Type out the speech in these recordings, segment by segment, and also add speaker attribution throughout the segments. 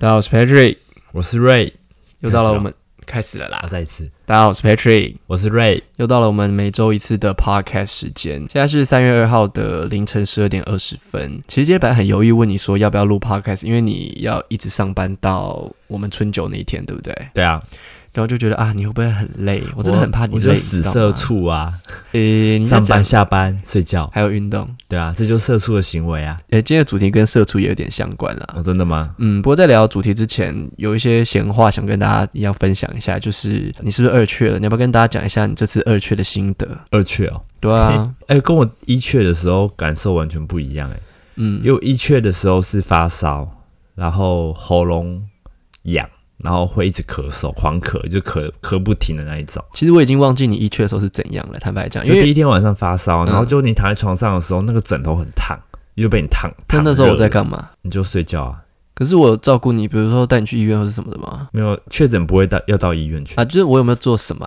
Speaker 1: 大家好，我是 Patrick，
Speaker 2: 我是 Ray，，
Speaker 1: 又到了我们开始了
Speaker 2: 啊，
Speaker 1: 啦。
Speaker 2: 再一次，
Speaker 1: 大家好，我是 Patrick，
Speaker 2: 我是 Ray，，
Speaker 1: 又到了我们每周一次的 Podcast 时间。现在是三月二号的凌晨十二点二十分。其实今天本来很犹豫问你说要不要录 Podcast，因为你要一直上班到我们春酒那一天，对不对？
Speaker 2: 对啊，
Speaker 1: 然后就觉得啊，你会不会很累？我真的很怕你累，
Speaker 2: 我就死社。畜啊，
Speaker 1: 诶、
Speaker 2: 上班下班睡觉，
Speaker 1: 还有运动。
Speaker 2: 对啊，这就是社畜的行为啊。
Speaker 1: 诶、今天的主题跟社畜也有点相关了。
Speaker 2: 哦，真的吗？
Speaker 1: 嗯，不过在聊主题之前，有一些闲话想跟大家一样分享一下，就是你是不是二确了？你要不要跟大家讲一下你这次二确的心得？
Speaker 2: 二确哦，
Speaker 1: 对啊，
Speaker 2: 哎、跟我一确的时候感受完全不一样哎、
Speaker 1: 嗯
Speaker 2: 因，为我一确的时候是发烧，然后喉咙痒，然后会一直咳嗽，狂咳，就咳咳不停的那一种。
Speaker 1: 其实我已经忘记你一确的时候是怎样了。坦白讲，因
Speaker 2: 就第一天晚上发烧，然后
Speaker 1: 嗯
Speaker 2: 就你躺在床上的时候，那个枕头很烫，就被你烫。
Speaker 1: 那
Speaker 2: 烫
Speaker 1: 那时候我在干嘛？
Speaker 2: 你就睡觉啊。
Speaker 1: 可是我照顾你，比如说带你去医院或是什么的吗？
Speaker 2: 没有确诊不会到要到医院去。
Speaker 1: 啊，就是我有没有做什么？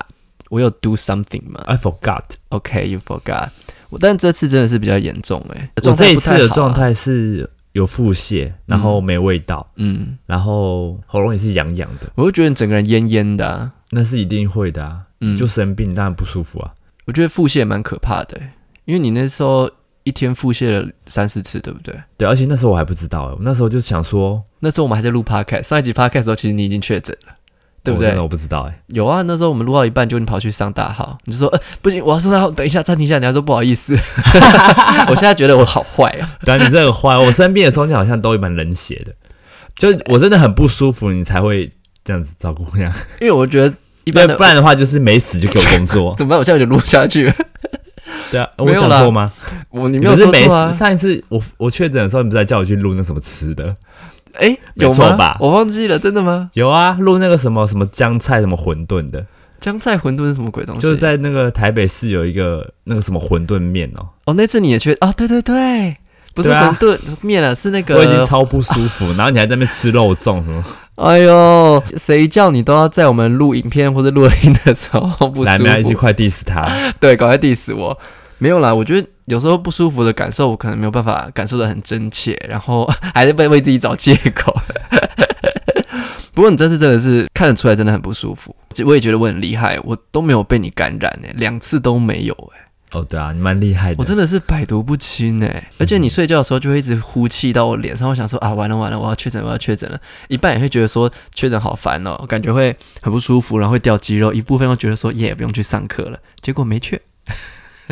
Speaker 1: 我有 do something 吗
Speaker 2: I forgot。
Speaker 1: ？OK，you、forgot。我但这次真的是比较严重哎、
Speaker 2: 我这一次的状，态是有腹泻，然后没味道，
Speaker 1: 嗯，
Speaker 2: 然后喉咙也是痒痒的，
Speaker 1: 我就觉得你整个人蔫蔫的、啊，
Speaker 2: 那是一定会的啊。
Speaker 1: 嗯，
Speaker 2: 就生病当然不舒服啊。
Speaker 1: 我觉得腹泻蛮可怕的欸、因为你那时候一天腹泻了三四次，对不对？
Speaker 2: 对，而且那时候我还不知道欸，我那时候就想说，
Speaker 1: 那时候我们还在录 podcast，上一集 podcast 的时候，其实你已经确诊了，对不对
Speaker 2: 我不知道哎。
Speaker 1: 有啊，那时候我们录到一半，就你跑去上大号，你就说呃不行，我要上大号，等一下暂停一下，你还说不好意思。我现在觉得我好坏啊，
Speaker 2: 但你这个坏，我生病的时候你好像都蛮冷血的，就我真的很不舒服，你才会这样子照顾这样。
Speaker 1: 因为我觉得一
Speaker 2: 一
Speaker 1: 般的
Speaker 2: 不然的话就是没死就给我工作。
Speaker 1: 怎么办？我现在就录下去了。
Speaker 2: 对啊，我
Speaker 1: 没有
Speaker 2: 错吗？
Speaker 1: 我你没有
Speaker 2: 你是没
Speaker 1: 说错啊
Speaker 2: 死？？上一次我我确诊的时候，你不是在叫我去录那什么吃的？
Speaker 1: 哎，
Speaker 2: 没
Speaker 1: 有吗？
Speaker 2: 错吧
Speaker 1: 我忘记了，真的吗？
Speaker 2: 有啊，录那个什么什么姜菜什么馄饨的，
Speaker 1: 姜菜馄饨是什么鬼东西？
Speaker 2: 就是在那个台北市有一个那个什么馄饨面哦，
Speaker 1: 哦，那次你也去哦，对对对，不是馄饨面啊，是那个
Speaker 2: 我已经超不舒服，然后你还在那边吃肉粽什么，
Speaker 1: 哎呦，谁叫你都要在我们录影片或者录音的时候不舒服
Speaker 2: 来，没关系，
Speaker 1: 服？
Speaker 2: 快 diss 他。
Speaker 1: 对，赶快 diss 我。没有啦，我觉得有时候不舒服的感受，我可能没有办法感受的很真切，然后 还是被为自己找借口。不过你这次真的是看得出来，真的很不舒服。我也觉得我很厉害，我都没有被你感染诶，两次都没有诶，
Speaker 2: 哦，对啊，你蛮厉害的。
Speaker 1: 我真的是百毒不侵诶。而且你睡觉的时候就会一直呼气到我脸上，我想说啊，完了完了，我要确诊，我要确诊了。一半也会觉得说确诊好烦哦，感觉会很不舒服，然后会掉肌肉；一部分又觉得说耶，不用去上课了。结果没确。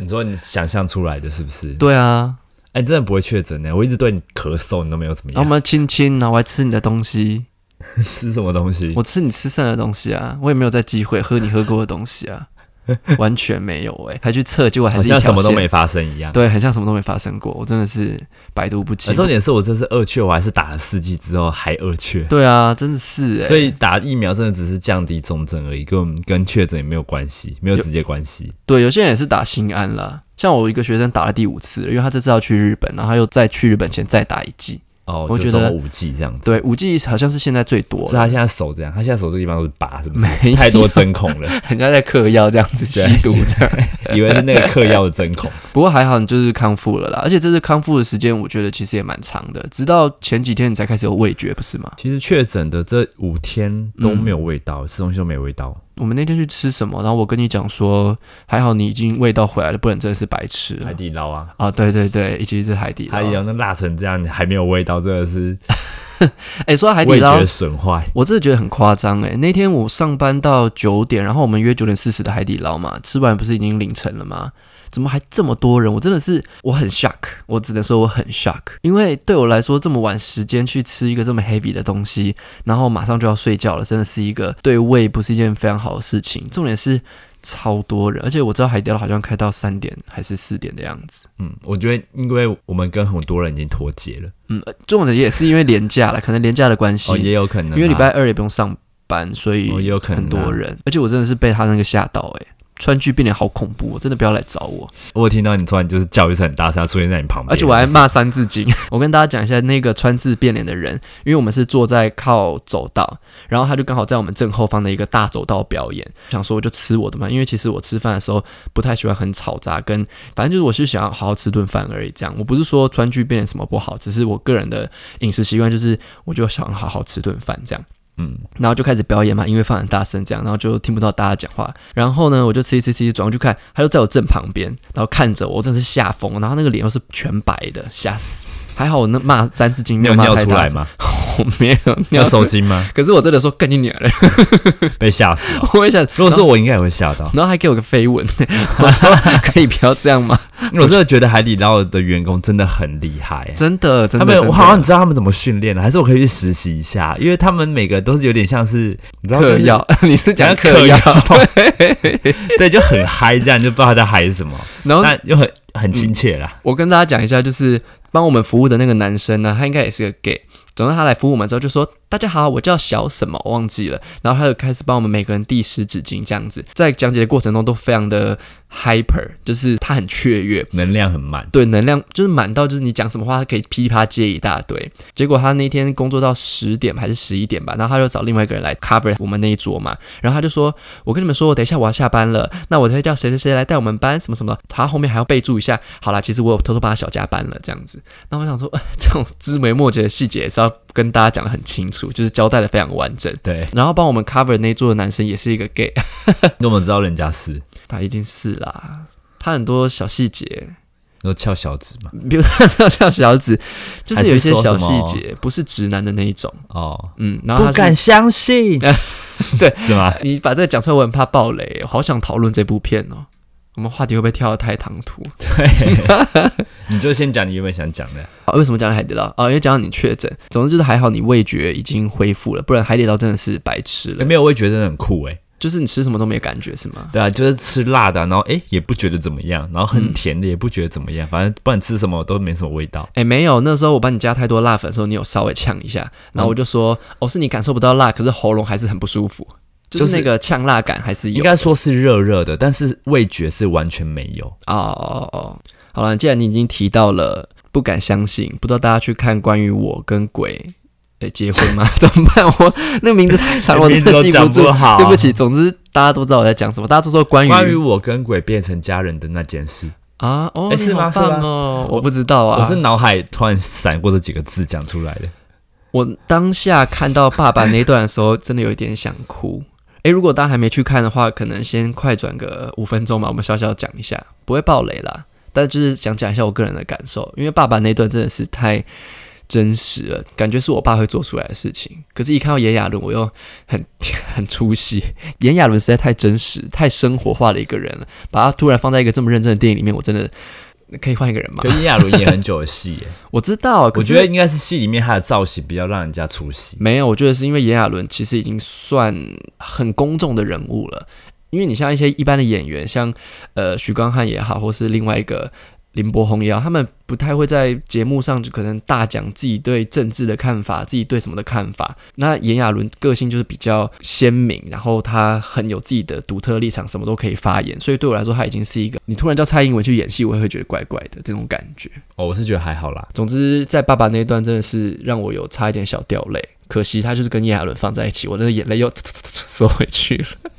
Speaker 2: 你说你想象出来的是不是？
Speaker 1: 对啊，
Speaker 2: 哎，你真的不会确诊呢？我一直对你咳嗽，你都没有怎么样。
Speaker 1: 然后我们亲亲，然后我还吃你的东西，
Speaker 2: 吃什么东西？
Speaker 1: 我吃你吃剩的东西啊，我也没有在忌讳喝你喝过的东西啊，完全没有哎、还去测，结果还是
Speaker 2: 像什么都没发生一样。
Speaker 1: 对，很像什么都没发生过，我真的是百毒不侵
Speaker 2: 呃。重点是我这次二确，我还是打了四剂之后还二确，
Speaker 1: 对啊，真的是哎、
Speaker 2: 所以打疫苗真的只是降低重症而已，跟跟确诊也没有关系，没有直接关系。
Speaker 1: 对，有些人也是打心安啦，像我一个学生打了第五次了，因为他这次要去日本，然后他又再去日本前再打一剂。
Speaker 2: 哦，
Speaker 1: 我觉得
Speaker 2: 五 G 这样子。
Speaker 1: 对，五 G 好像是现在最多了，
Speaker 2: 所以他现在手这样，他现在手这个地方都是疤，是不是？
Speaker 1: 没
Speaker 2: 太多针孔了，
Speaker 1: 人家在嗑药这样子吸毒这样。
Speaker 2: 以为是那个嗑药的针孔。
Speaker 1: 不过还好，你就是康复了啦，而且这次康复的时间，我觉得其实也蛮长的，直到前几天你才开始有味觉，不是吗？
Speaker 2: 其实确诊的这五天都没有味道，吃东西都没味道。
Speaker 1: 我们那天去吃什么，然后我跟你讲说，还好你已经味道回来了，不然真的是白吃了
Speaker 2: 海。底捞啊，
Speaker 1: 啊，对对对，一起是海底捞。
Speaker 2: 海底捞那辣成这样还没有味道，真的是
Speaker 1: 哎、说到海底捞
Speaker 2: 味觉，损坏。
Speaker 1: 我真的觉得很夸张哎。那天我上班到九点，然后我们约九点四十的海底捞嘛，吃完不是已经凌晨了吗？怎么还这么多人？我真的是我很 shock，我只能说我很 shock，因为对我来说这么晚时间去吃一个这么 heavy 的东西，然后马上就要睡觉了，真的是一个对胃不是一件非常好的事情。重点是超多人，而且我知道海底捞好像开到三点还是四点的样子。
Speaker 2: 嗯，我觉得因为我们跟很多人已经脱节了，
Speaker 1: 嗯，呃重点也是因为廉价了，可能廉价的关系，
Speaker 2: 哦，也有可能啊，
Speaker 1: 因为礼拜二也不用上班，所以
Speaker 2: 哦也有可能啊
Speaker 1: 很多人，而且我真的是被他那个吓到、欸，川剧变脸好恐怖、哦，真的不要来找我。
Speaker 2: 我有听到你突然就是叫一声很大声，他出现在你旁边，
Speaker 1: 而且我还骂三字经。我跟大家讲一下，那个川字变脸的人，因为我们是坐在靠走道，然后他就刚好在我们正后方的一个大走道表演。想说我就吃我的嘛，因为其实我吃饭的时候不太喜欢很吵杂，跟反正就是我是想要好好吃顿饭而已。这样，我不是说川剧变脸什么不好，只是我个人的饮食习惯就是，我就想好好吃顿饭这样。
Speaker 2: 嗯，
Speaker 1: 然后就开始表演嘛，音乐放很大声，这样，然后就听不到大家讲话。然后呢，我就吃吃吃，转过去看，他就在我正旁边，然后看着我，我真的是吓疯。然后那个脸又是全白的，吓死。还好我那骂三字经没
Speaker 2: 你有
Speaker 1: 骂太大声，
Speaker 2: 尿出来吗？
Speaker 1: 我没有
Speaker 2: 你
Speaker 1: 尿出来。
Speaker 2: 有受惊吗？
Speaker 1: 可是我真的说干你娘了，
Speaker 2: 被吓死了。
Speaker 1: 我也想，
Speaker 2: 如果是我，应该也会吓到。
Speaker 1: 然后还给我个飞吻，我说可以不要这样吗？
Speaker 2: 我真的觉得海底捞的员工真的很厉害。
Speaker 1: 真的，真的，
Speaker 2: 他们，我好像你知道他们怎么训练的，还是我可以去实习一下？因为他们每个都是有点像是，你知道
Speaker 1: 嗑药，你是讲嗑
Speaker 2: 嗑
Speaker 1: 药
Speaker 2: 药，对，就很嗨，这样就不知道他在嗨什么，
Speaker 1: 然后
Speaker 2: 但又很很亲切啦。
Speaker 1: 我跟大家讲一下，就是帮我们服务的那个男生呢，他应该也是个 gay。总之他来服务我们之后就说：“大家好，我叫小什么，我忘记了。”然后他就开始帮我们每个人递湿纸巾，这样子，在讲解的过程中都非常的 hyper，就是他很雀跃，
Speaker 2: 能量很满，
Speaker 1: 对，能量就是满到就是你讲什么话，他可以噼里啪啦接一大堆。结果他那天工作到十点还是十一点吧，然后他就找另外一个人来 cover 我们那一桌嘛，然后他就说：“我跟你们说，我等一下我要下班了，那我再叫谁谁谁来带我们班什么什么。”他后面还要备注一下，好啦，其实我有偷偷帮他小加班了这样子。那我想说，呃 这种枝微末节的细节也是要跟大家讲的很清楚，就是交代的非常完整。
Speaker 2: 对，
Speaker 1: 然后帮我们 cover 那一桌的男生也是一个 gay，
Speaker 2: 你怎么知道人家是？
Speaker 1: 他一定是啦，他很多小细节。
Speaker 2: 都翘小指嘛？
Speaker 1: 比如说翘小指，就是有一些小细节，不是直男的那一种。
Speaker 2: 哦，
Speaker 1: 嗯，然后不敢
Speaker 2: 相信，
Speaker 1: 对，
Speaker 2: 是吗？
Speaker 1: 你把这个讲出来，我很怕爆雷，我好想讨论这部片哦。我们话题会不会跳得太唐突？
Speaker 2: 对，你就先讲你原本想讲的。
Speaker 1: 啊，为什么讲海底捞？啊，因为讲到你确诊。总之就是还好你味觉已经恢复了，不然海底捞真的是白吃了。
Speaker 2: 没有，味觉真的很酷哎。
Speaker 1: 就是你吃什么都没感觉是吗？
Speaker 2: 对啊，就是吃辣的啊，然后哎也不觉得怎么样，然后很
Speaker 1: 嗯
Speaker 2: 甜的也不觉得怎么样，反正不管吃什么都没什么味道。
Speaker 1: 哎，没有，那时候我帮你加太多辣粉的时候，你有稍微呛一下，然后我就说，哦，是你感受不到辣，可是喉咙还是很不舒服，就
Speaker 2: 就是是
Speaker 1: 那个呛辣感还是有。
Speaker 2: 应该说是热热的，但是味觉是完全没有。
Speaker 1: 哦哦哦，好了，既然你已经提到了，不敢相信，不知道大家去看关于我跟鬼。诶，结婚吗？怎么办？我那个名字太长，我真的 记
Speaker 2: 不
Speaker 1: 住。
Speaker 2: 好
Speaker 1: 对不起，总之大家都知道我在讲什么，大家都说关于
Speaker 2: 关于我跟鬼变成家人的那件事，
Speaker 1: 啊，哦，
Speaker 2: 是吗是吗
Speaker 1: 哦，我不知道啊，
Speaker 2: 我是脑海突然闪过这几个字讲出来的。
Speaker 1: 我当下看到爸爸那一段的时候，真的有一点想哭。诶，如果大家还没去看的话，可能先快转个五分钟吧，我们小小讲一下，不会爆雷啦。但就是想讲一下我个人的感受，因为爸爸那段真的是太真实了，感觉是我爸会做出来的事情。可是，一看到炎亚纶，我又很 很出戏。炎亚纶实在太真实、太生活化的一个人了，把他突然放在一个这么认真的电影里面，我真的可以换一个人吗
Speaker 2: 可？炎亚纶演很久的戏耶，
Speaker 1: 我知道，可是
Speaker 2: 我觉得应该是戏里面他的造型比较让人家出戏。
Speaker 1: 没有，我觉得是因为炎亚纶其实已经算很公众的人物了。因为你像一些一般的演员，像呃许光汉也好，或是另外一个林柏宏也好，他们不太会在节目上就可能大讲自己对政治的看法，自己对什么的看法。那炎亚纶个性就是比较鲜明，然后他很有自己的独特立场，什么都可以发言。所以对我来说，他已经是一个你突然叫蔡英文去演戏，我也会觉得怪怪的这种感觉。
Speaker 2: 哦，我是觉得还好啦。
Speaker 1: 总之，在爸爸那一段真的是让我有差一点小掉泪，可惜他就是跟炎亚纶放在一起，我那个眼泪又 缩回去了。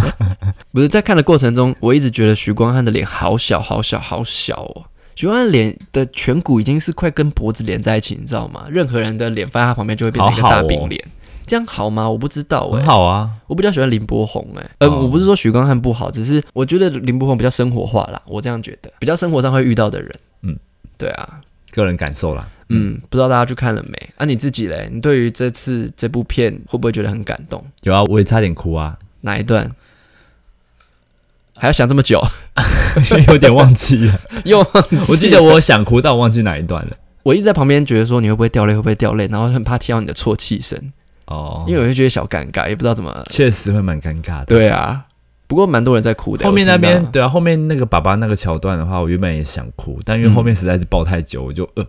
Speaker 1: 不是在看的过程中，我一直觉得徐光汉的脸好小，好小，好小哦。徐光汉脸的颧骨已经是快跟脖子连在一起，你知道吗？任何人的脸放在他旁边就会变成一个
Speaker 2: 好好哦
Speaker 1: 大饼脸，这样好吗？我不知道哎、
Speaker 2: 很好啊，
Speaker 1: 我比较喜欢林柏宏哎、呃，
Speaker 2: 哦
Speaker 1: 我不是说许光汉不好，只是我觉得林柏宏比较生活化啦，我这样觉得，比较生活上会遇到的人。
Speaker 2: 嗯，
Speaker 1: 对啊，
Speaker 2: 个人感受啦。
Speaker 1: 嗯，不知道大家去看了没？啊，你自己嘞？你对于这次这部片会不会觉得很感动？
Speaker 2: 有啊，我也差点哭啊，
Speaker 1: 哪一段？还要想这么久？
Speaker 2: 有点忘记了。
Speaker 1: 又忘记
Speaker 2: 我记得我想哭，但我忘记哪一段了。
Speaker 1: 我一直在旁边觉得说你会不会掉泪，会不会掉泪，然后很怕听到你的啜泣声，
Speaker 2: 哦，
Speaker 1: 因为我会觉得小尴尬，也不知道怎么。
Speaker 2: 确实会蛮尴尬的。
Speaker 1: 对啊，不过蛮多人在哭的。
Speaker 2: 后面那边对啊，后面那个爸爸那个桥段的话，我原本也想哭，但因为后面实在是抱太久，我就呃，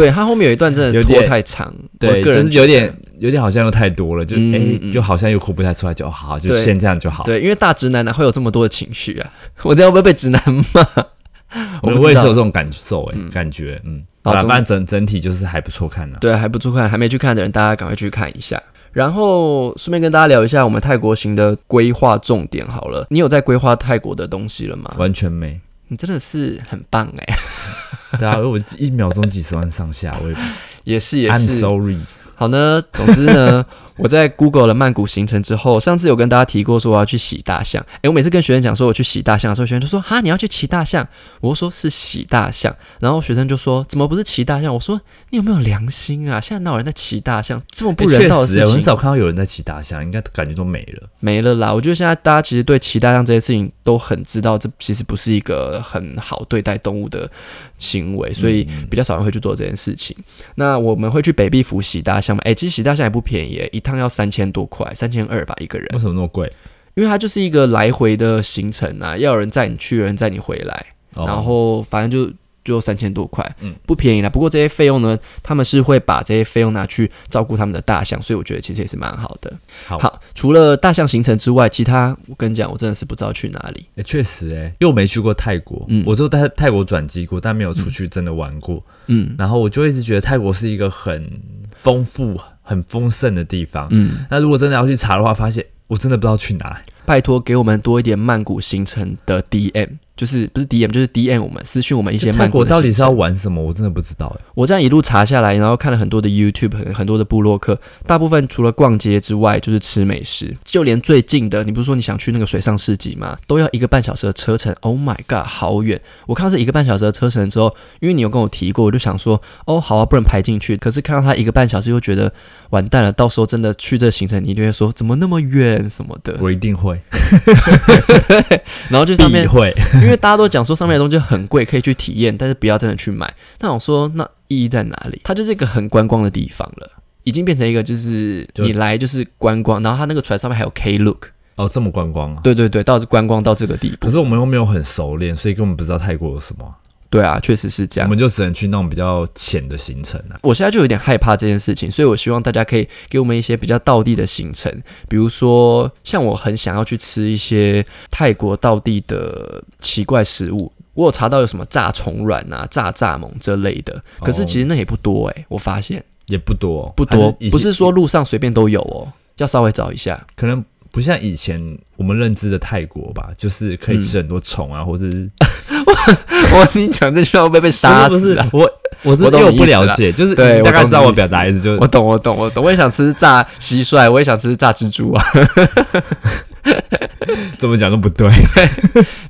Speaker 1: 对他后面有一段真的拖太长，
Speaker 2: 对，
Speaker 1: 我个人
Speaker 2: 就是有点有点好像又太多了，就哎、就好像又哭不太出来，就好，就先这样就好。
Speaker 1: 对，因为大直男哪会有这么多的情绪啊？我这样会不会被直男骂？我不知道
Speaker 2: 我也是有这种感受、哎、
Speaker 1: 嗯
Speaker 2: 感觉，嗯，
Speaker 1: 好总
Speaker 2: 反反正整整体就是还不错看的、
Speaker 1: 对，还不错看，还没去看的人，大家赶快去看一下。然后顺便跟大家聊一下我们泰国行的规划重点好了。你有在规划泰国的东西了吗？
Speaker 2: 完全没。
Speaker 1: 你真的是很棒哎、
Speaker 2: 对啊，我一秒钟几十万上下，我也
Speaker 1: 也是也
Speaker 2: I'm
Speaker 1: 是。
Speaker 2: sorry。
Speaker 1: 好呢，总之呢，我在 Google 了曼谷行程之后，上次有跟大家提过说我要去洗大象。诶，我每次跟学生讲说我去洗大象的时候，学生就说哈你要去骑大象，我就说是洗大象，然后学生就说怎么不是骑大象？我说你有没有良心啊？现在哪有人在骑大象？这么不人道的事情
Speaker 2: 很少看到有人在骑大象，应该感觉都没了。
Speaker 1: 没了啦。我觉得现在大家其实对骑大象这些事情都很知道，这其实不是一个很好对待动物的行为，所以
Speaker 2: 嗯
Speaker 1: 比较少人会去做这件事情。那我们会去北壁府洗大象吗？诶，其实洗大象也不便宜，一趟要三千多块，三千二吧一个人
Speaker 2: 为，什么那么贵？
Speaker 1: 因为它就是一个来回的行程啊，要有人载你去，有人载你回来，
Speaker 2: 哦
Speaker 1: 然后反正就。就三千多块，
Speaker 2: 嗯
Speaker 1: 不便宜啦。不过这些费用呢，他们是会把这些费用拿去照顾他们的大象，所以我觉得其实也是蛮好的。
Speaker 2: 好，
Speaker 1: 好，除了大象行程之外，其他我跟你讲，我真的是不知道去哪里。
Speaker 2: 欸确、实哎、因为我没去过泰国，
Speaker 1: 嗯
Speaker 2: 我就在泰国转机过，但没有出去真的玩过。
Speaker 1: 嗯
Speaker 2: 然后我就一直觉得泰国是一个很丰富、很丰盛的地方。
Speaker 1: 嗯，
Speaker 2: 那如果真的要去查的话，发现我真的不知道去哪。
Speaker 1: 拜托给我们多一点曼谷行程的 DM，就是不是 DM 就是 DM 我们私讯我们一些
Speaker 2: 泰
Speaker 1: 曼谷
Speaker 2: 到底是要玩什么？我真的不知道哎、
Speaker 1: 我这样一路查下来，然后看了很多的 YouTube，很很多的部落客，大部分除了逛街之外，就是吃美食。就连最近的，你不是说你想去那个水上市集吗？都要一个半小时的车程。Oh my god，好远！我看到这一个半小时的车程之后，因为你有跟我提过，我就想说，哦，好啊，不能排进去。可是看到他一个半小时，又觉得完蛋了。到时候真的去这行程，你一定会说怎么那么远什么的。
Speaker 2: 我一定会，
Speaker 1: 然后就上面，
Speaker 2: 必会。
Speaker 1: 因为大家都讲说上面的东西很贵，可以去体验，但是不要真的去买。那我说，那意义在哪里？它就是一个很观光的地方了，已经变成一个就是你来就是观光，然后它那个船上面还有 K look，
Speaker 2: 哦，这么观光啊？
Speaker 1: 对对对，到观光到这个地步
Speaker 2: 可。是我们又没有很熟练，所以根本不知道泰国有什么啊、
Speaker 1: 对啊，确实是这样。
Speaker 2: 我们就只能去那种比较浅的行程啊。
Speaker 1: 我现在就有点害怕这件事情，所以我希望大家可以给我们一些比较道地的行程，比如说像我很想要去吃一些泰国道地的奇怪食物。我有查到有什么炸虫卵啊、炸蚱蜢这类的，可是其实那也不多诶、我发现
Speaker 2: 也不多，
Speaker 1: 不多不是说路上随便都有哦，要稍微找一下。
Speaker 2: 可能不像以前我们认知的泰国吧，就是可以吃很多虫啊，或者是
Speaker 1: 我你讲这句话会不会被杀
Speaker 2: 不是
Speaker 1: 死啊？
Speaker 2: 不是我我是
Speaker 1: 我
Speaker 2: 我
Speaker 1: 你意思啦
Speaker 2: 不了解，就是
Speaker 1: 对
Speaker 2: 你大概知道我表达意思，就是
Speaker 1: 我懂，我懂，我懂。我也想吃炸蟋蟀，我也想吃炸蜘蛛啊。
Speaker 2: 怎么讲都不对。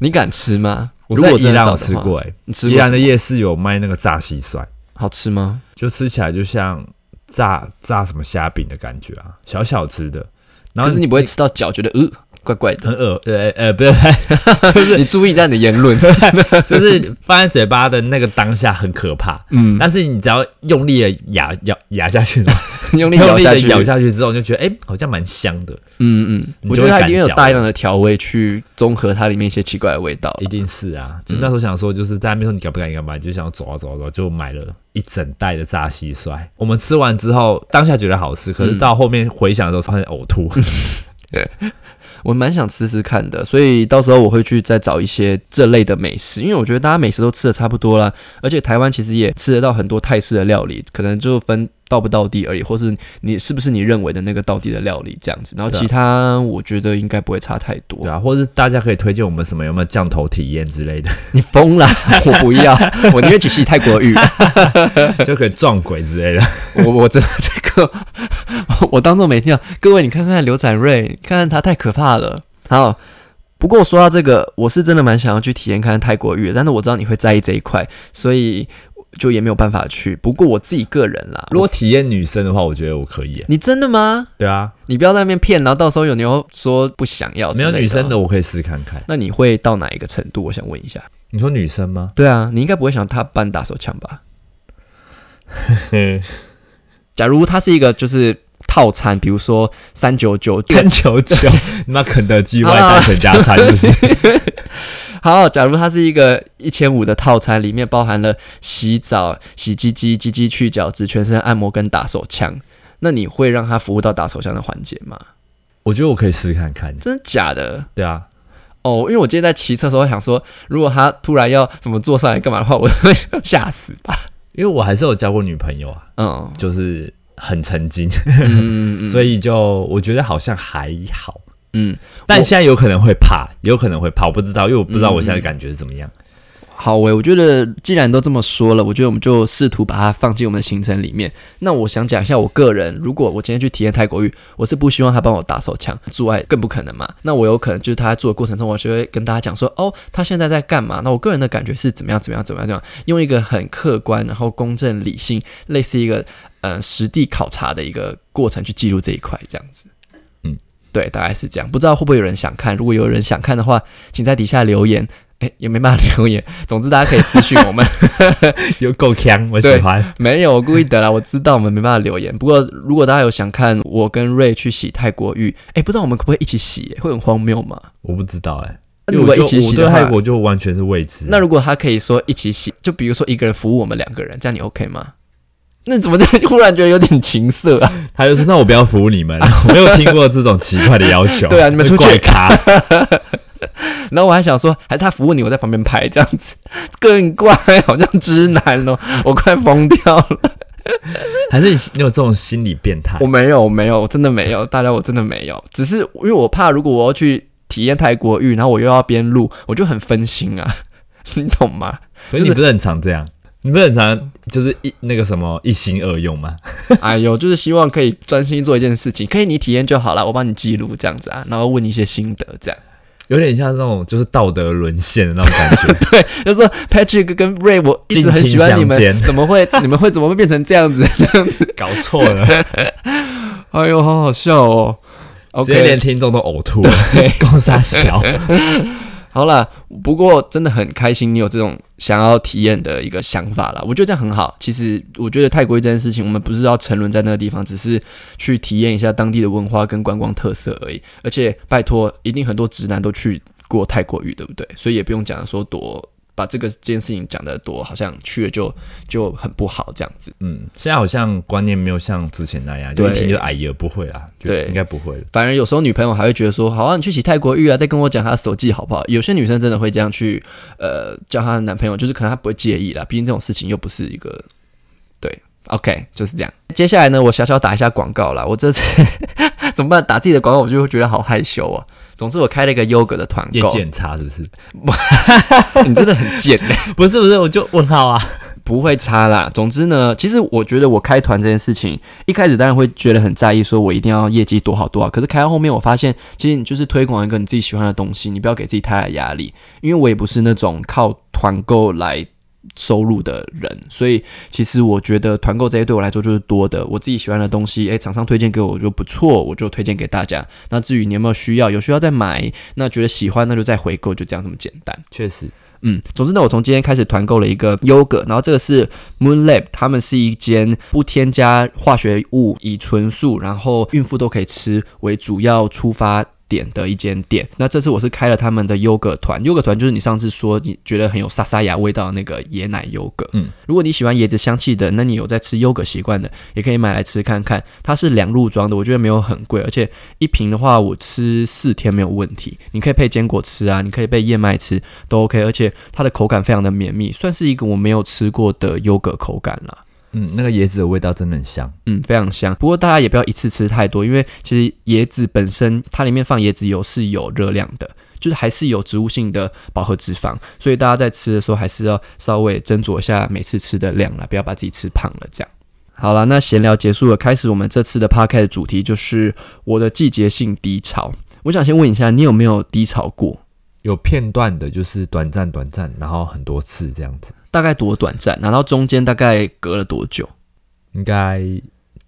Speaker 1: 你敢吃吗？
Speaker 2: 我在宜兰有
Speaker 1: 的找的话，
Speaker 2: 吃过，哎，
Speaker 1: 你吃
Speaker 2: 宜兰的夜市有卖那个炸蟋蟀，
Speaker 1: 好吃吗？
Speaker 2: 就吃起来就像炸炸什么虾饼的感觉啊，小小只的。然后
Speaker 1: 可是你不会吃到脚，觉得呃怪怪的。
Speaker 2: 很恶呃呃不是，
Speaker 1: 你注意一下你的言论。
Speaker 2: 就是放在嘴巴的那个当下很可怕，
Speaker 1: 嗯，
Speaker 2: 但是你只要用力的咬咬 咬下去，
Speaker 1: 用力
Speaker 2: 用
Speaker 1: 咬下去，
Speaker 2: 力的咬下去之后，你就觉得哎、好像蛮香的，
Speaker 1: 嗯嗯，我觉得它一定有大量的调味去综合它里面一些奇怪的味道。
Speaker 2: 一定是啊。就那时候想说，就是在那边说你敢不敢，你敢不敢，就想走啊走啊走啊，就买了一整袋的炸蟋蟀。我们吃完之后，当下觉得好吃，可是到后面回想的时候，发现呕吐。
Speaker 1: 我蛮想吃吃看的，所以到时候我会去再找一些这类的美食，因为我觉得大家美食都吃的差不多了，而且台湾其实也吃得到很多泰式的料理，可能就分到不到地而已，或是你是不是你认为的那个到地的料理这样子，然后其他我觉得应该不会差太多。
Speaker 2: 对啊，或者是大家可以推荐我们什么有没有降头体验之类的，
Speaker 1: 你疯了，我不要，我宁愿去洗泰国浴。
Speaker 2: 就可以撞鬼之类的。
Speaker 1: 我我真的这个，我当做没听到。各位，你看看刘展瑞，看看他太可怕了。好，不过说到这个，我是真的蛮想要去体验看看泰国浴，但是我知道你会在意这一块，所以就也没有办法去。不过我自己个人啦，
Speaker 2: 如果体验女生的话，我觉得我可以。
Speaker 1: 你真的吗？
Speaker 2: 对啊，
Speaker 1: 你不要在那边骗，然后到时候有牛说不想要，
Speaker 2: 没有女生的，
Speaker 1: 哦，
Speaker 2: 我可以试看看。
Speaker 1: 那你会到哪一个程度？我想问一下。
Speaker 2: 你说女生吗？
Speaker 1: 对啊，你应该不会想他办打手枪吧？假如它是一个就是套餐，比如说三九九
Speaker 2: 三九九，那肯德基外带全家餐就是。
Speaker 1: 好，假如它是一个一千五的套餐，里面包含了洗澡、洗鸡鸡、鸡鸡去角质、全身按摩跟打手枪，那你会让他服务到打手枪的环节吗？
Speaker 2: 我觉得我可以试试看看。
Speaker 1: 真的假的？
Speaker 2: 对啊，
Speaker 1: 哦，因为我今天在骑车的时候想说，如果他突然要怎么坐上来干嘛的话，我会吓死吧。
Speaker 2: 因为我还是有交过女朋友啊，
Speaker 1: 嗯
Speaker 2: 就是很曾经，
Speaker 1: 嗯嗯
Speaker 2: 所以就我觉得好像还好。
Speaker 1: 嗯，
Speaker 2: 但现在有可能会怕，有可能会怕，我不知道，因为我不知道我现在的感觉是怎么样。
Speaker 1: 好诶，我觉得既然都这么说了，我觉得我们就试图把它放进我们的行程里面。那我想讲一下我个人，如果我今天去体验泰国浴，我是不希望他帮我打手枪，做爱更不可能嘛。那我有可能就是他在做的过程中，我就会跟大家讲说，哦，他现在在干嘛？那我个人的感觉是怎么样，怎么样，怎么样，怎么样，用一个很客观，然后公正、理性，类似一个呃实地考察的一个过程去记录这一块，这样子。
Speaker 2: 嗯，
Speaker 1: 对，大概是这样。不知道会不会有人想看？如果有人想看的话，请在底下留言。哎，也没办法留言。总之，大家可以私信我们。
Speaker 2: 有够强，我喜欢。
Speaker 1: 没有，我故意的啦。我知道我们没办法留言。不过，如果大家有想看我跟瑞去洗泰国浴，哎，不知道我们可不可以一起洗？会很荒谬吗？
Speaker 2: 我不知道哎、
Speaker 1: 那如果一起洗的话
Speaker 2: 我对泰国就完全是未知。
Speaker 1: 那如果他可以说一起洗，就比如说一个人服务我们两个人，这样你 OK 吗？那怎么就忽然觉得有点情色啊？
Speaker 2: 他就说：“那我不要服务你们。”我没有听过这种奇怪的要求。
Speaker 1: 对啊你们出去
Speaker 2: 怪咖。
Speaker 1: 然后我还想说，还是他服务你，我在旁边拍这样子，更怪，好像直男哦，我快疯掉了。
Speaker 2: 还是你你有这种心理变态
Speaker 1: 我？没有，我没有，我真的没有，大家我真的没有，只是因为我怕，如果我要去体验泰国浴，然后我又要边录，我就很分心啊，你懂吗？
Speaker 2: 所以你不是很常这样？你不是很常就是一那个什么一心二用吗？
Speaker 1: 哎呦，就是希望可以专心做一件事情，可以你体验就好了，我帮你记录这样子啊，然后问你一些心得，这样。
Speaker 2: 有点像那种就是道德沦陷的那种感觉。
Speaker 1: 对，就是说 Patrick 跟 Ray，我一直很喜欢你们 怎么会你们会怎么会变成这样子？这样子，
Speaker 2: 搞错了，
Speaker 1: 哎呦，好好笑哦。
Speaker 2: ！OK，连听众都呕吐了，公傻小。
Speaker 1: 好啦，不过真的很开心，你有这种想要体验的一个想法啦。我觉得这样很好。其实我觉得泰国这件事情，我们不是要沉沦在那个地方，只是去体验一下当地的文化跟观光特色而已。而且拜托，一定很多直男都去过泰国语，对不对？所以也不用讲说多把这个这件事情讲得多，好像去了就就很不好这样子。
Speaker 2: 嗯，现在好像观念没有像之前那样，就一听就哎呀不会啦，
Speaker 1: 对
Speaker 2: 应该不会了。
Speaker 1: 反而有时候女朋友还会觉得说，好啊，你去洗泰国浴啊，再跟我讲她的手技好不好？有些女生真的会这样去，呃，叫她的男朋友，就是可能她不会介意啦，毕竟这种事情又不是一个对。OK，就是这样。接下来呢，我小小打一下广告啦。我这次 怎么办？打自己的广告，我就会觉得好害羞啊。总之，我开了一个优格的团购，
Speaker 2: 业绩很差是不是？
Speaker 1: 你真的很贱嘞、
Speaker 2: 不是不是，我就问号啊。
Speaker 1: 不会差啦。总之呢，其实我觉得我开团这件事情，一开始当然会觉得很在意，说我一定要业绩多好多好。可是开到后面，我发现其实你就是推广一个你自己喜欢的东西，你不要给自己太大的压力。因为我也不是那种靠团购来收入的人，所以其实我觉得团购这些对我来说就是多的。我自己喜欢的东西，诶，厂商推荐给我我就不错，我就推荐给大家。那至于你有没有需要，有需要再买，那觉得喜欢那就再回购，就这样这么简单。
Speaker 2: 确实，
Speaker 1: 嗯，总之呢，我从今天开始团购了一个优格，然后这个是 Moon Lab，他们是一间不添加化学物、以纯素，然后孕妇都可以吃为主要出发。点的一间店，那这次我是开了他们的优格团，优格团就是你上次说你觉得很有沙沙雅味道的那个椰奶优格。
Speaker 2: 嗯，
Speaker 1: 如果你喜欢椰子香气的，那你有在吃优格习惯的，也可以买来吃看看。它是两入装的，我觉得没有很贵，而且一瓶的话我吃四天没有问题。你可以配坚果吃啊，你可以配燕麦吃都 OK，而且它的口感非常的绵密，算是一个我没有吃过的优格口感啦。
Speaker 2: 嗯，那个椰子的味道真的很香。
Speaker 1: 嗯，非常香。不过大家也不要一次吃太多，因为其实椰子本身它里面放椰子油是有热量的，就是还是有植物性的饱和脂肪，所以大家在吃的时候还是要稍微斟酌一下每次吃的量啦，不要把自己吃胖了。这样好了，那闲聊结束了，开始我们这次的 podcast 的主题就是我的季节性低潮。我想先问一下，你有没有低潮过？
Speaker 2: 有片段的，就是短暂短暂，然后很多次这样子，
Speaker 1: 大概多短暂？然后中间大概隔了多久？
Speaker 2: 应该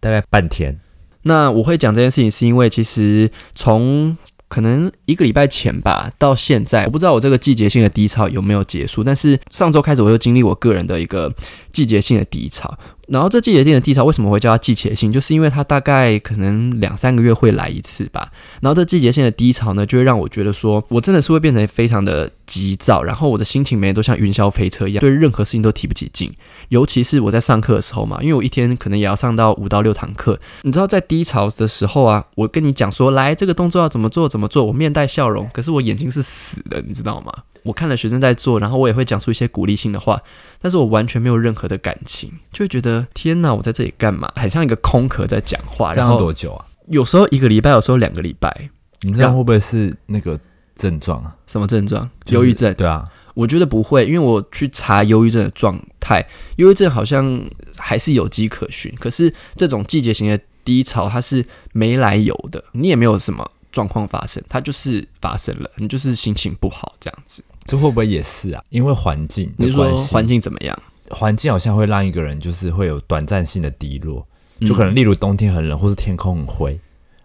Speaker 2: 大概半天。
Speaker 1: 那我会讲这件事情，是因为其实从可能一个礼拜前吧，到现在，我不知道我这个季节性的低潮有没有结束。但是上周开始，我又经历我个人的一个季节性的低潮。然后这季节性的低潮为什么会叫它季节性？就是因为它大概可能两三个月会来一次吧。然后这季节性的低潮呢，就会让我觉得说我真的是会变成非常的急躁，然后我的心情每天都像云霄飞车一样，对任何事情都提不起劲。尤其是我在上课的时候嘛，因为我一天可能也要上到五到六堂课。你知道在低潮的时候啊，我跟你讲说，来这个动作要怎么做怎么做，我面带笑容，可是我眼睛是死的，你知道吗？我看了学生在做，然后我也会讲出一些鼓励性的话，但是我完全没有任何的感情，就会觉得天哪，我在这里干嘛？很像一个空壳在讲话。
Speaker 2: 这样多久啊？
Speaker 1: 有时候一个礼拜，有时候两个礼拜。
Speaker 2: 你这样会不会是那个症状啊？
Speaker 1: 什么症状？忧郁症？
Speaker 2: 对啊，
Speaker 1: 我觉得不会，因为我去查忧郁症的状态，忧郁症好像还是有迹可循。可是这种季节型的低潮，它是没来由的，你也没有什么状况发生，它就是发生了，你就是心情不好这样子。
Speaker 2: 这会不会也是啊？因为环境，
Speaker 1: 你说环境怎么样？
Speaker 2: 环境好像会让一个人就是会有短暂性的低落，就可能例如冬天很冷，或是天空很灰，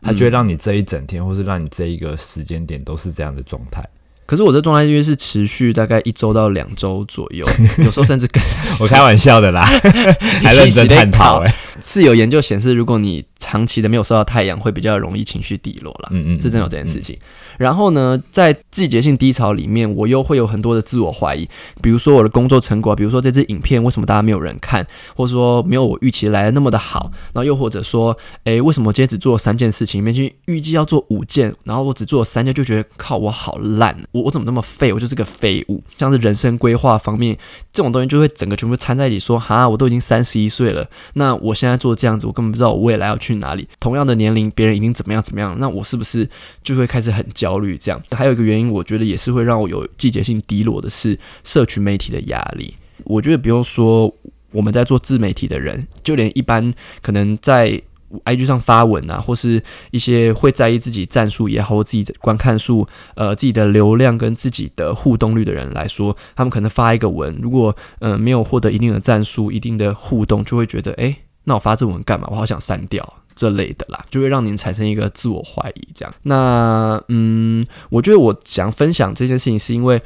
Speaker 2: 它就会让你这一整天，或是让你这一个时间点都是这样的状态。
Speaker 1: 可是我这状态因为是持续大概一周到两周左右，有时候甚至更……
Speaker 2: 我开玩笑的啦，还认真探讨哎。
Speaker 1: 是有研究显示，如果你长期的没有受到太阳，会比较容易情绪低落了。嗯嗯，是真有这件事情。然后呢，在季节性低潮里面，我又会有很多的自我怀疑，比如说我的工作成果，比如说这支影片为什么大家没有人看，或者说没有我预期来的那么的好，然后又或者说，诶，为什么我今天只做了三件事情，里面去预计要做五件，然后我只做了三件，就觉得靠我好烂，我我怎么那么废，我就是个废物。像是人生规划方面这种东西，就会整个全部掺在一起，说哈，我都已经三十一岁了，那我现在在做这样子，我根本不知道我未来要去哪里。同样的年龄，别人已经怎么样怎么样，那我是不是就会开始很焦虑？这样还有一个原因，我觉得也是会让我有季节性低落的是社群媒体的压力。我觉得不用说我们在做自媒体的人，就连一般可能在 IG 上发文啊，或是一些会在意自己战术也好，或自己观看数、呃自己的流量跟自己的互动率的人来说，他们可能发一个文，如果嗯没有获得一定的战术、一定的互动，就会觉得哎，那我发这文干嘛？我好想删掉。这类的啦，就会让您产生一个自我怀疑。这样，那嗯，我觉得我想分享这件事情，是因为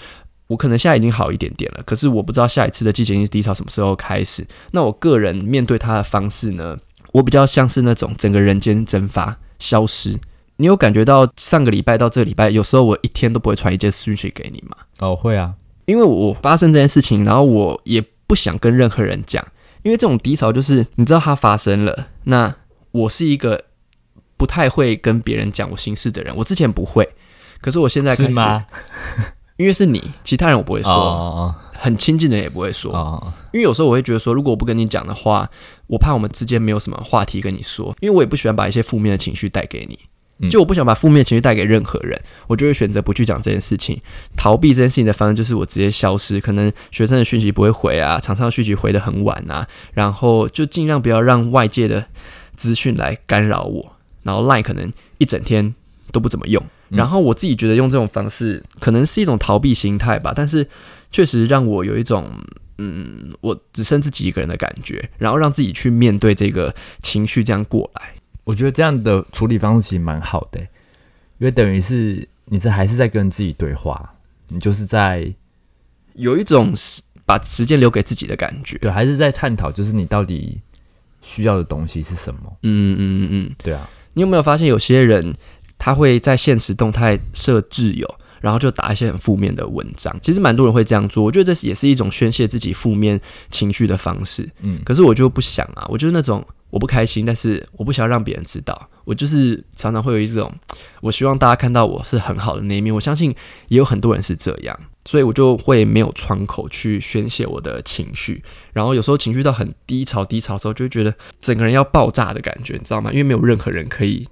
Speaker 1: 我可能现在已经好一点点了，可是我不知道下一次的季节性低潮什么时候开始。那我个人面对它的方式呢，我比较像是那种整个人间蒸发、消失。你有感觉到上个礼拜到这个礼拜，有时候我一天都不会传一件讯息给你吗？
Speaker 2: 哦，会啊，
Speaker 1: 因为我发生这件事情，然后我也不想跟任何人讲，因为这种低潮就是你知道它发生了，那。我是一个不太会跟别人讲我心事的人，我之前不会，可是我现在开始，因为是你，其他人我不会说，很亲近的人也不会说，因为有时候我会觉得说，如果我不跟你讲的话，我怕我们之间没有什么话题跟你说，因为我也不喜欢把一些负面的情绪带给你，就我不想把负面情绪带给任何人，我就会选择不去讲这件事情，逃避这件事情的方式就是我直接消失，可能学生的讯息不会回啊，场上的讯息回的很晚啊，然后就尽量不要让外界的。资讯来干扰我，然后 Line 可能一整天都不怎么用，然后我自己觉得用这种方式可能是一种逃避心态吧，但是确实让我有一种嗯，我只剩自己一个人的感觉，然后让自己去面对这个情绪，这样过来，
Speaker 2: 我觉得这样的处理方式其实蛮好的，因为等于是你这还是在跟自己对话，你就是在
Speaker 1: 有一种把时间留给自己的感觉，
Speaker 2: 对，还是在探讨，就是你到底。需要的东西是什么？嗯嗯嗯嗯，对啊。
Speaker 1: 你有没有发现有些人他会在现实动态设置有，然后就打一些很负面的文章？其实蛮多人会这样做，我觉得这也是一种宣泄自己负面情绪的方式。嗯，可是我就不想啊，我就是那种。我不开心，但是我不想让别人知道。我就是常常会有一种，我希望大家看到我是很好的那一面。我相信也有很多人是这样，所以我就会没有窗口去宣泄我的情绪。然后有时候情绪到很低潮、低潮的时候，就会觉得整个人要爆炸的感觉，你知道吗？因为没有任何人可以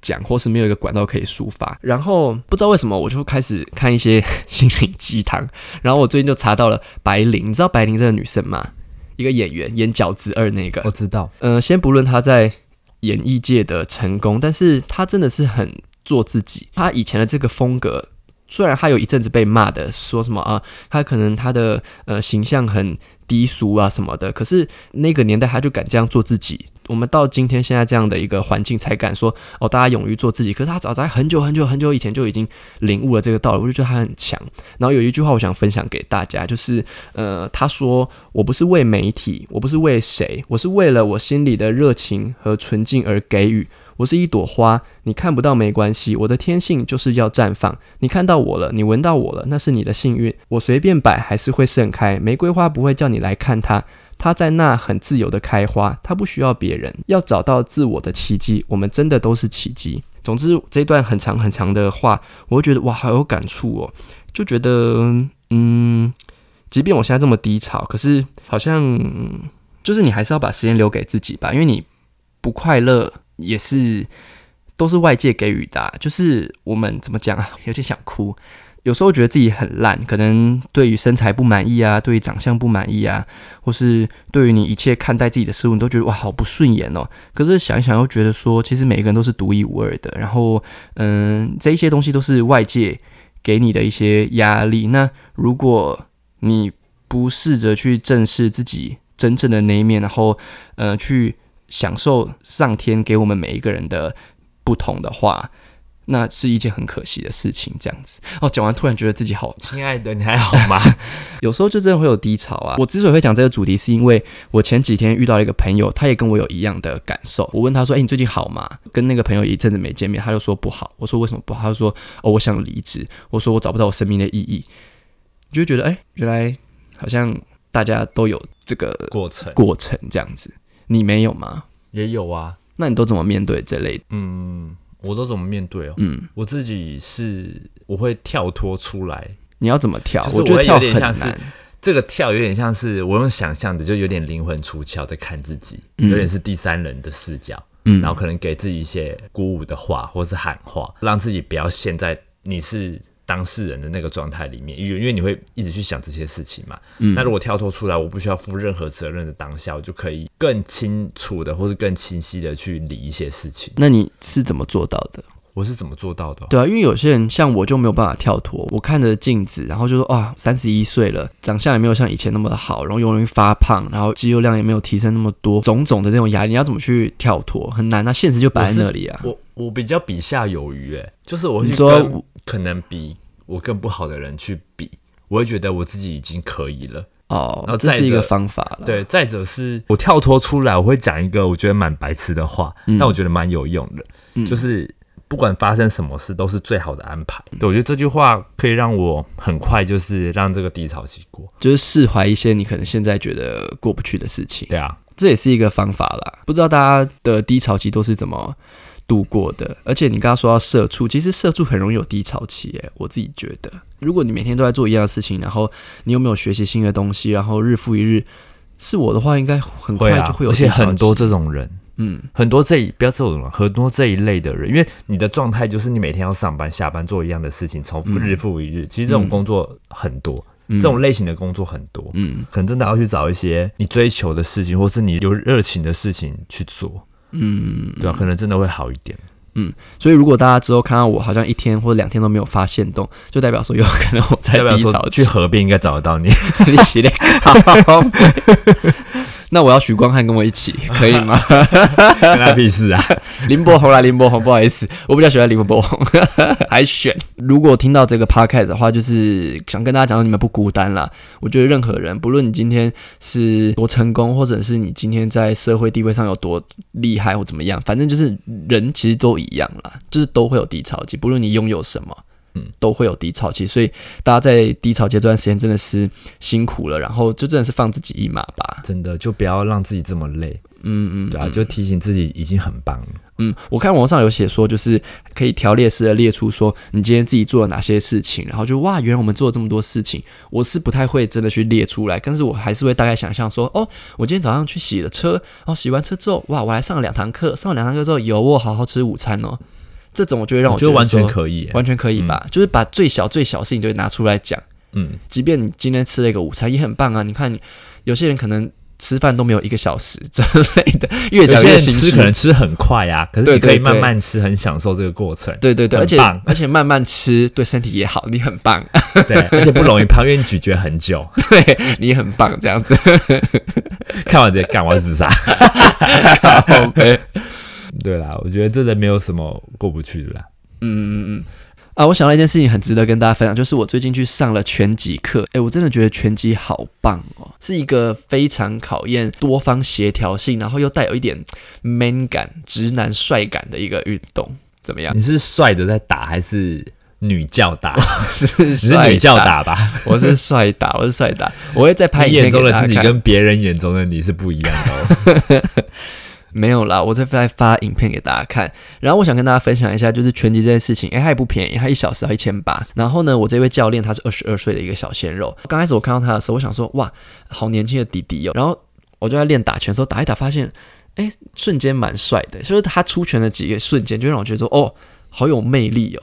Speaker 1: 讲，或是没有一个管道可以抒发。然后不知道为什么，我就开始看一些心灵鸡汤。然后我最近就查到了白灵，你知道白灵这个女生吗？一个演员演饺子二那个，
Speaker 2: 我知道。
Speaker 1: 嗯，先不论他在演艺界的成功，但是他真的是很做自己。他以前的这个风格，虽然他有一阵子被骂的，说什么啊，他可能他的呃形象很低俗啊什么的。可是那个年代他就敢这样做自己。我们到今天现在这样的一个环境，才敢说哦，大家勇于做自己。可是他早在很久很久很久以前就已经领悟了这个道理，我就觉得他很强。然后有一句话我想分享给大家，就是呃，他说：“我不是为媒体，我不是为谁，我是为了我心里的热情和纯净而给予。我是一朵花，你看不到没关系，我的天性就是要绽放。你看到我了，你闻到我了，那是你的幸运。我随便摆还是会盛开，玫瑰花不会叫你来看它。”它在那很自由的开花，它不需要别人，要找到自我的奇迹。我们真的都是奇迹。总之，这段很长很长的话，我会觉得哇，好有感触哦。就觉得，嗯，即便我现在这么低潮，可是好像就是你还是要把时间留给自己吧，因为你不快乐也是都是外界给予的。就是我们怎么讲啊，有点想哭。有时候觉得自己很烂，可能对于身材不满意啊，对于长相不满意啊，或是对于你一切看待自己的事物，你都觉得哇好不顺眼哦。可是想一想又觉得说，其实每个人都是独一无二的。然后，嗯，这一些东西都是外界给你的一些压力。那如果你不试着去正视自己真正的那一面，然后，呃，去享受上天给我们每一个人的不同的话。那是一件很可惜的事情，这样子哦。讲完突然觉得自己好，
Speaker 2: 亲爱的，你还好吗？
Speaker 1: 有时候就真的会有低潮啊。我之所以会讲这个主题，是因为我前几天遇到了一个朋友，他也跟我有一样的感受。我问他说：“哎，你最近好吗？”跟那个朋友一阵子没见面，他就说不好。我说为什么不好？他就说：“哦，我想离职。”我说：“我找不到我生命的意义。”你就觉得哎，原来好像大家都有这个
Speaker 2: 过程，
Speaker 1: 过程这样子，你没有吗？
Speaker 2: 也有啊。
Speaker 1: 那你都怎么面对这类？
Speaker 2: 嗯。我都怎么面对哦？嗯，我自己是我会跳脱出来。
Speaker 1: 你要怎么跳？
Speaker 2: 我
Speaker 1: 觉得跳
Speaker 2: 很难。这个跳有点像是我用想象的，就有点灵魂出窍，在看自己，有点是第三人的视角。嗯，然后可能给自己一些鼓舞的话，或是喊话，让自己不要陷在你是。当事人的那个状态里面，因为因为你会一直去想这些事情嘛。嗯。那如果跳脱出来，我不需要负任何责任的当下，我就可以更清楚的，或是更清晰的去理一些事情。
Speaker 1: 那你是怎么做到的？
Speaker 2: 我是怎么做到的？
Speaker 1: 对啊，因为有些人像我就没有办法跳脱。我看着镜子，然后就说啊，三十一岁了，长相也没有像以前那么的好，然后又容易发胖，然后肌肉量也没有提升那么多，种种的这种压力，你要怎么去跳脱？很难啊，现实就摆在那里啊。
Speaker 2: 我我比较比下有余，哎，就是我说可能比。我更不好的人去比，我会觉得我自己已经可以了
Speaker 1: 哦。然后这是一个方法了。
Speaker 2: 对，再者是我跳脱出来，我会讲一个我觉得蛮白痴的话，但我觉得蛮有用的，就是不管发生什么事都是最好的安排。对我觉得这句话可以让我很快就是让这个低潮期过，
Speaker 1: 就是释怀一些你可能现在觉得过不去的事情。
Speaker 2: 对啊，
Speaker 1: 这也是一个方法啦。不知道大家的低潮期都是怎么？度过的，而且你刚刚说到社畜，其实社畜很容易有低潮期，诶，我自己觉得，如果你每天都在做一样的事情，然后你有没有学习新的东西，然后日复一日，是我的话，应该很快就会有。而
Speaker 2: 且很多这种人，嗯，很多这一不要这种人，很多这一类的人，因为你的状态就是你每天要上班、下班做一样的事情，重复日复一日。其实这种工作很多，这种类型的工作很多，嗯，可能真的要去找一些你追求的事情，或是你有热情的事情去做。嗯，对啊，可能真的会好一点。
Speaker 1: 嗯，所以如果大家之后看到我好像一天或者两天都没有发现动，就代表说有可能我在低潮。
Speaker 2: 去河边应该找得到你，
Speaker 1: 你洗脸。那我要许光汉跟我一起，可以吗？
Speaker 2: 跟他屁事啊！
Speaker 1: 林柏宏来，林柏宏，不好意思，我比较喜欢林柏宏，还选。如果听到这个 podcast 的话，就是想跟大家讲，你们不孤单啦。我觉得任何人，不论你今天是多成功，或者是你今天在社会地位上有多厉害或怎么样，反正就是人其实都一样啦，就是都会有低潮期，不论你拥有什么。嗯，都会有低潮期，所以大家在低潮期这段时间真的是辛苦了，然后就真的是放自己一马吧，
Speaker 2: 真的就不要让自己这么累。嗯嗯，对啊，就提醒自己已经很棒了。
Speaker 1: 嗯，我看网上有写说，就是可以条列式的列出说你今天自己做了哪些事情，然后就哇，原来我们做了这么多事情。我是不太会真的去列出来，但是我还是会大概想象说，哦，我今天早上去洗了车，然后洗完车之后，哇，我还上了两堂课，上了两堂课之后有我好好吃午餐哦。这种我觉得让我
Speaker 2: 觉得完全可以，
Speaker 1: 完全可以吧？就是把最小最小事情就拿出来讲。嗯，即便你今天吃了一个午餐也很棒啊。你看，有些人可能吃饭都没有一个小时之类的，越讲越心虚
Speaker 2: 吃可。能吃很快啊，可是你可以慢慢吃，很享受这个过程。
Speaker 1: 对对对，而且而且慢慢吃对身体也好，你很棒，
Speaker 2: 对，而且不容易胖，因为你咀嚼很久。
Speaker 1: 对你很棒，这样子。
Speaker 2: 看完直接干，我要自杀。
Speaker 1: OK，
Speaker 2: 对啦，我觉得真的没有什么过不去的啦。
Speaker 1: 嗯嗯嗯啊，我想到一件事情很值得跟大家分享，就是我最近去上了拳击课，诶，我真的觉得拳击好棒哦，是一个非常考验多方协调性，然后又带有一点 man 感、直男帅感的一个运动，怎么样？
Speaker 2: 你是帅的在打，还是女教打？
Speaker 1: 是
Speaker 2: 你是女教，打吧？
Speaker 1: 我是帅打，我是帅打，我会再拍
Speaker 2: 眼中的自己。跟别人眼中的你是不一样的哦。
Speaker 1: 没有啦，我再再发影片给大家看。然后我想跟大家分享一下，就是拳击这件事情，哎，它也不便宜，它一小时要一千八。然后呢，我这位教练他是二十二岁的一个小鲜肉。刚开始我看到他的时候，我想说，哇，好年轻的弟弟哦。然后我就在练打拳的时候打一打，发现，诶，瞬间蛮帅的，就是他出拳的几个瞬间，就让我觉得说，哦，好有魅力哦。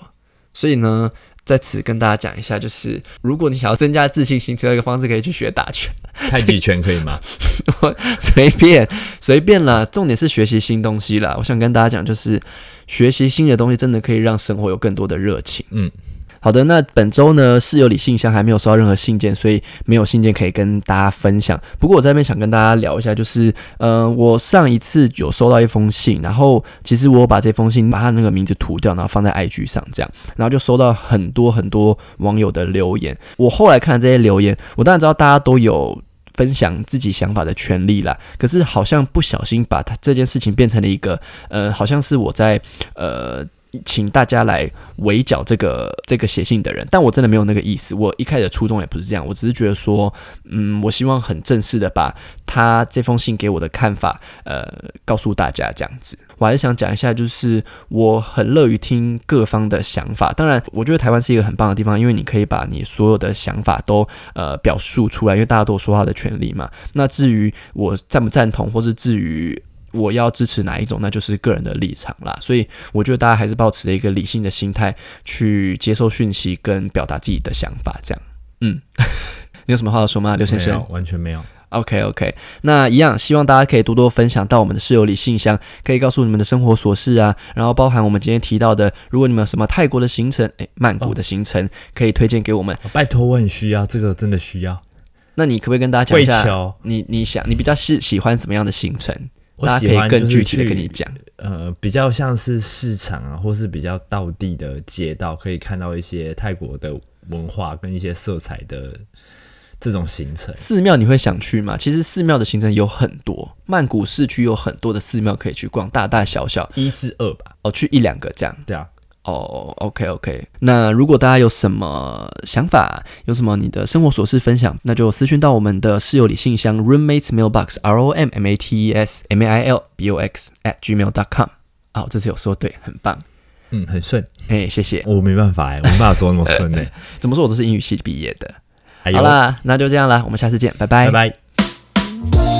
Speaker 1: 所以呢。在此跟大家讲一下，就是如果你想要增加自信心，只有一个方式可以去学打拳。
Speaker 2: 太极拳可以吗？
Speaker 1: 随便随便啦，重点是学习新东西啦。我想跟大家讲，就是学习新的东西真的可以让生活有更多的热情。
Speaker 2: 嗯，
Speaker 1: 好的，那本周呢室友里信箱还没有收到任何信件，所以没有信件可以跟大家分享。不过我在这边想跟大家聊一下，就是呃，我上一次有收到一封信，然后其实我把这封信把他那个名字涂掉，然后放在 IG 上这样，然后就收到很多很多网友的留言。我后来看这些留言，我当然知道大家都有。分享自己想法的权利啦，可是好像不小心把他这件事情变成了一个，呃，好像是我在呃请大家来围剿这个这个写信的人，但我真的没有那个意思。我一开始初衷也不是这样，我只是觉得说，嗯，我希望很正式的把他这封信给我的看法，呃，告诉大家这样子。我还是想讲一下，就是我很乐于听各方的想法。当然，我觉得台湾是一个很棒的地方，因为你可以把你所有的想法都呃表述出来，因为大家都有说话的权利嘛。那至于我赞不赞同，或是至于我要支持哪一种，那就是个人的立场啦。所以我觉得大家还是保持着一个理性的心态去接受讯息跟表达自己的想法，这样。嗯，你有什么话要说吗，刘先生
Speaker 2: 完全没有。
Speaker 1: ？OK OK，那一样，希望大家可以多多分享到我们的室友里信箱，可以告诉你们的生活琐事啊，然后包含我们今天提到的，如果你们有什么泰国的行程，诶，曼谷的行程，可以推荐给我们。
Speaker 2: 拜托，我很需要这个，真的需要。
Speaker 1: 那你可不可以跟大家讲一下，你你想你比较是喜欢什么样的行程？
Speaker 2: 我
Speaker 1: 大家可以
Speaker 2: 喜欢
Speaker 1: 更具体的跟你讲。
Speaker 2: 呃，比较像是市场啊，或是比较道地的街道，可以看到一些泰国的文化跟一些色彩的这种行程。
Speaker 1: 寺庙你会想去吗？其实寺庙的行程有很多，曼谷市区有很多的寺庙可以去逛，大大小小
Speaker 2: 一至二吧，
Speaker 1: 哦，去一两个这样。
Speaker 2: 对啊，
Speaker 1: 哦，OK OK。那如果大家有什么想法，有什么你的生活琐事分享，那就私讯到我们的室友里信箱 roommates mailbox r o m m a t e s m a i l b o x at gmail dot com。哦，这次有说对，很棒。
Speaker 2: 嗯，很顺。
Speaker 1: 哎，谢谢。
Speaker 2: 我没办法哎，我没办法说那么顺哎。
Speaker 1: 怎么说我都是英语系毕业的。好，啦，那就这样啦，我们下次见，拜拜
Speaker 2: 拜拜。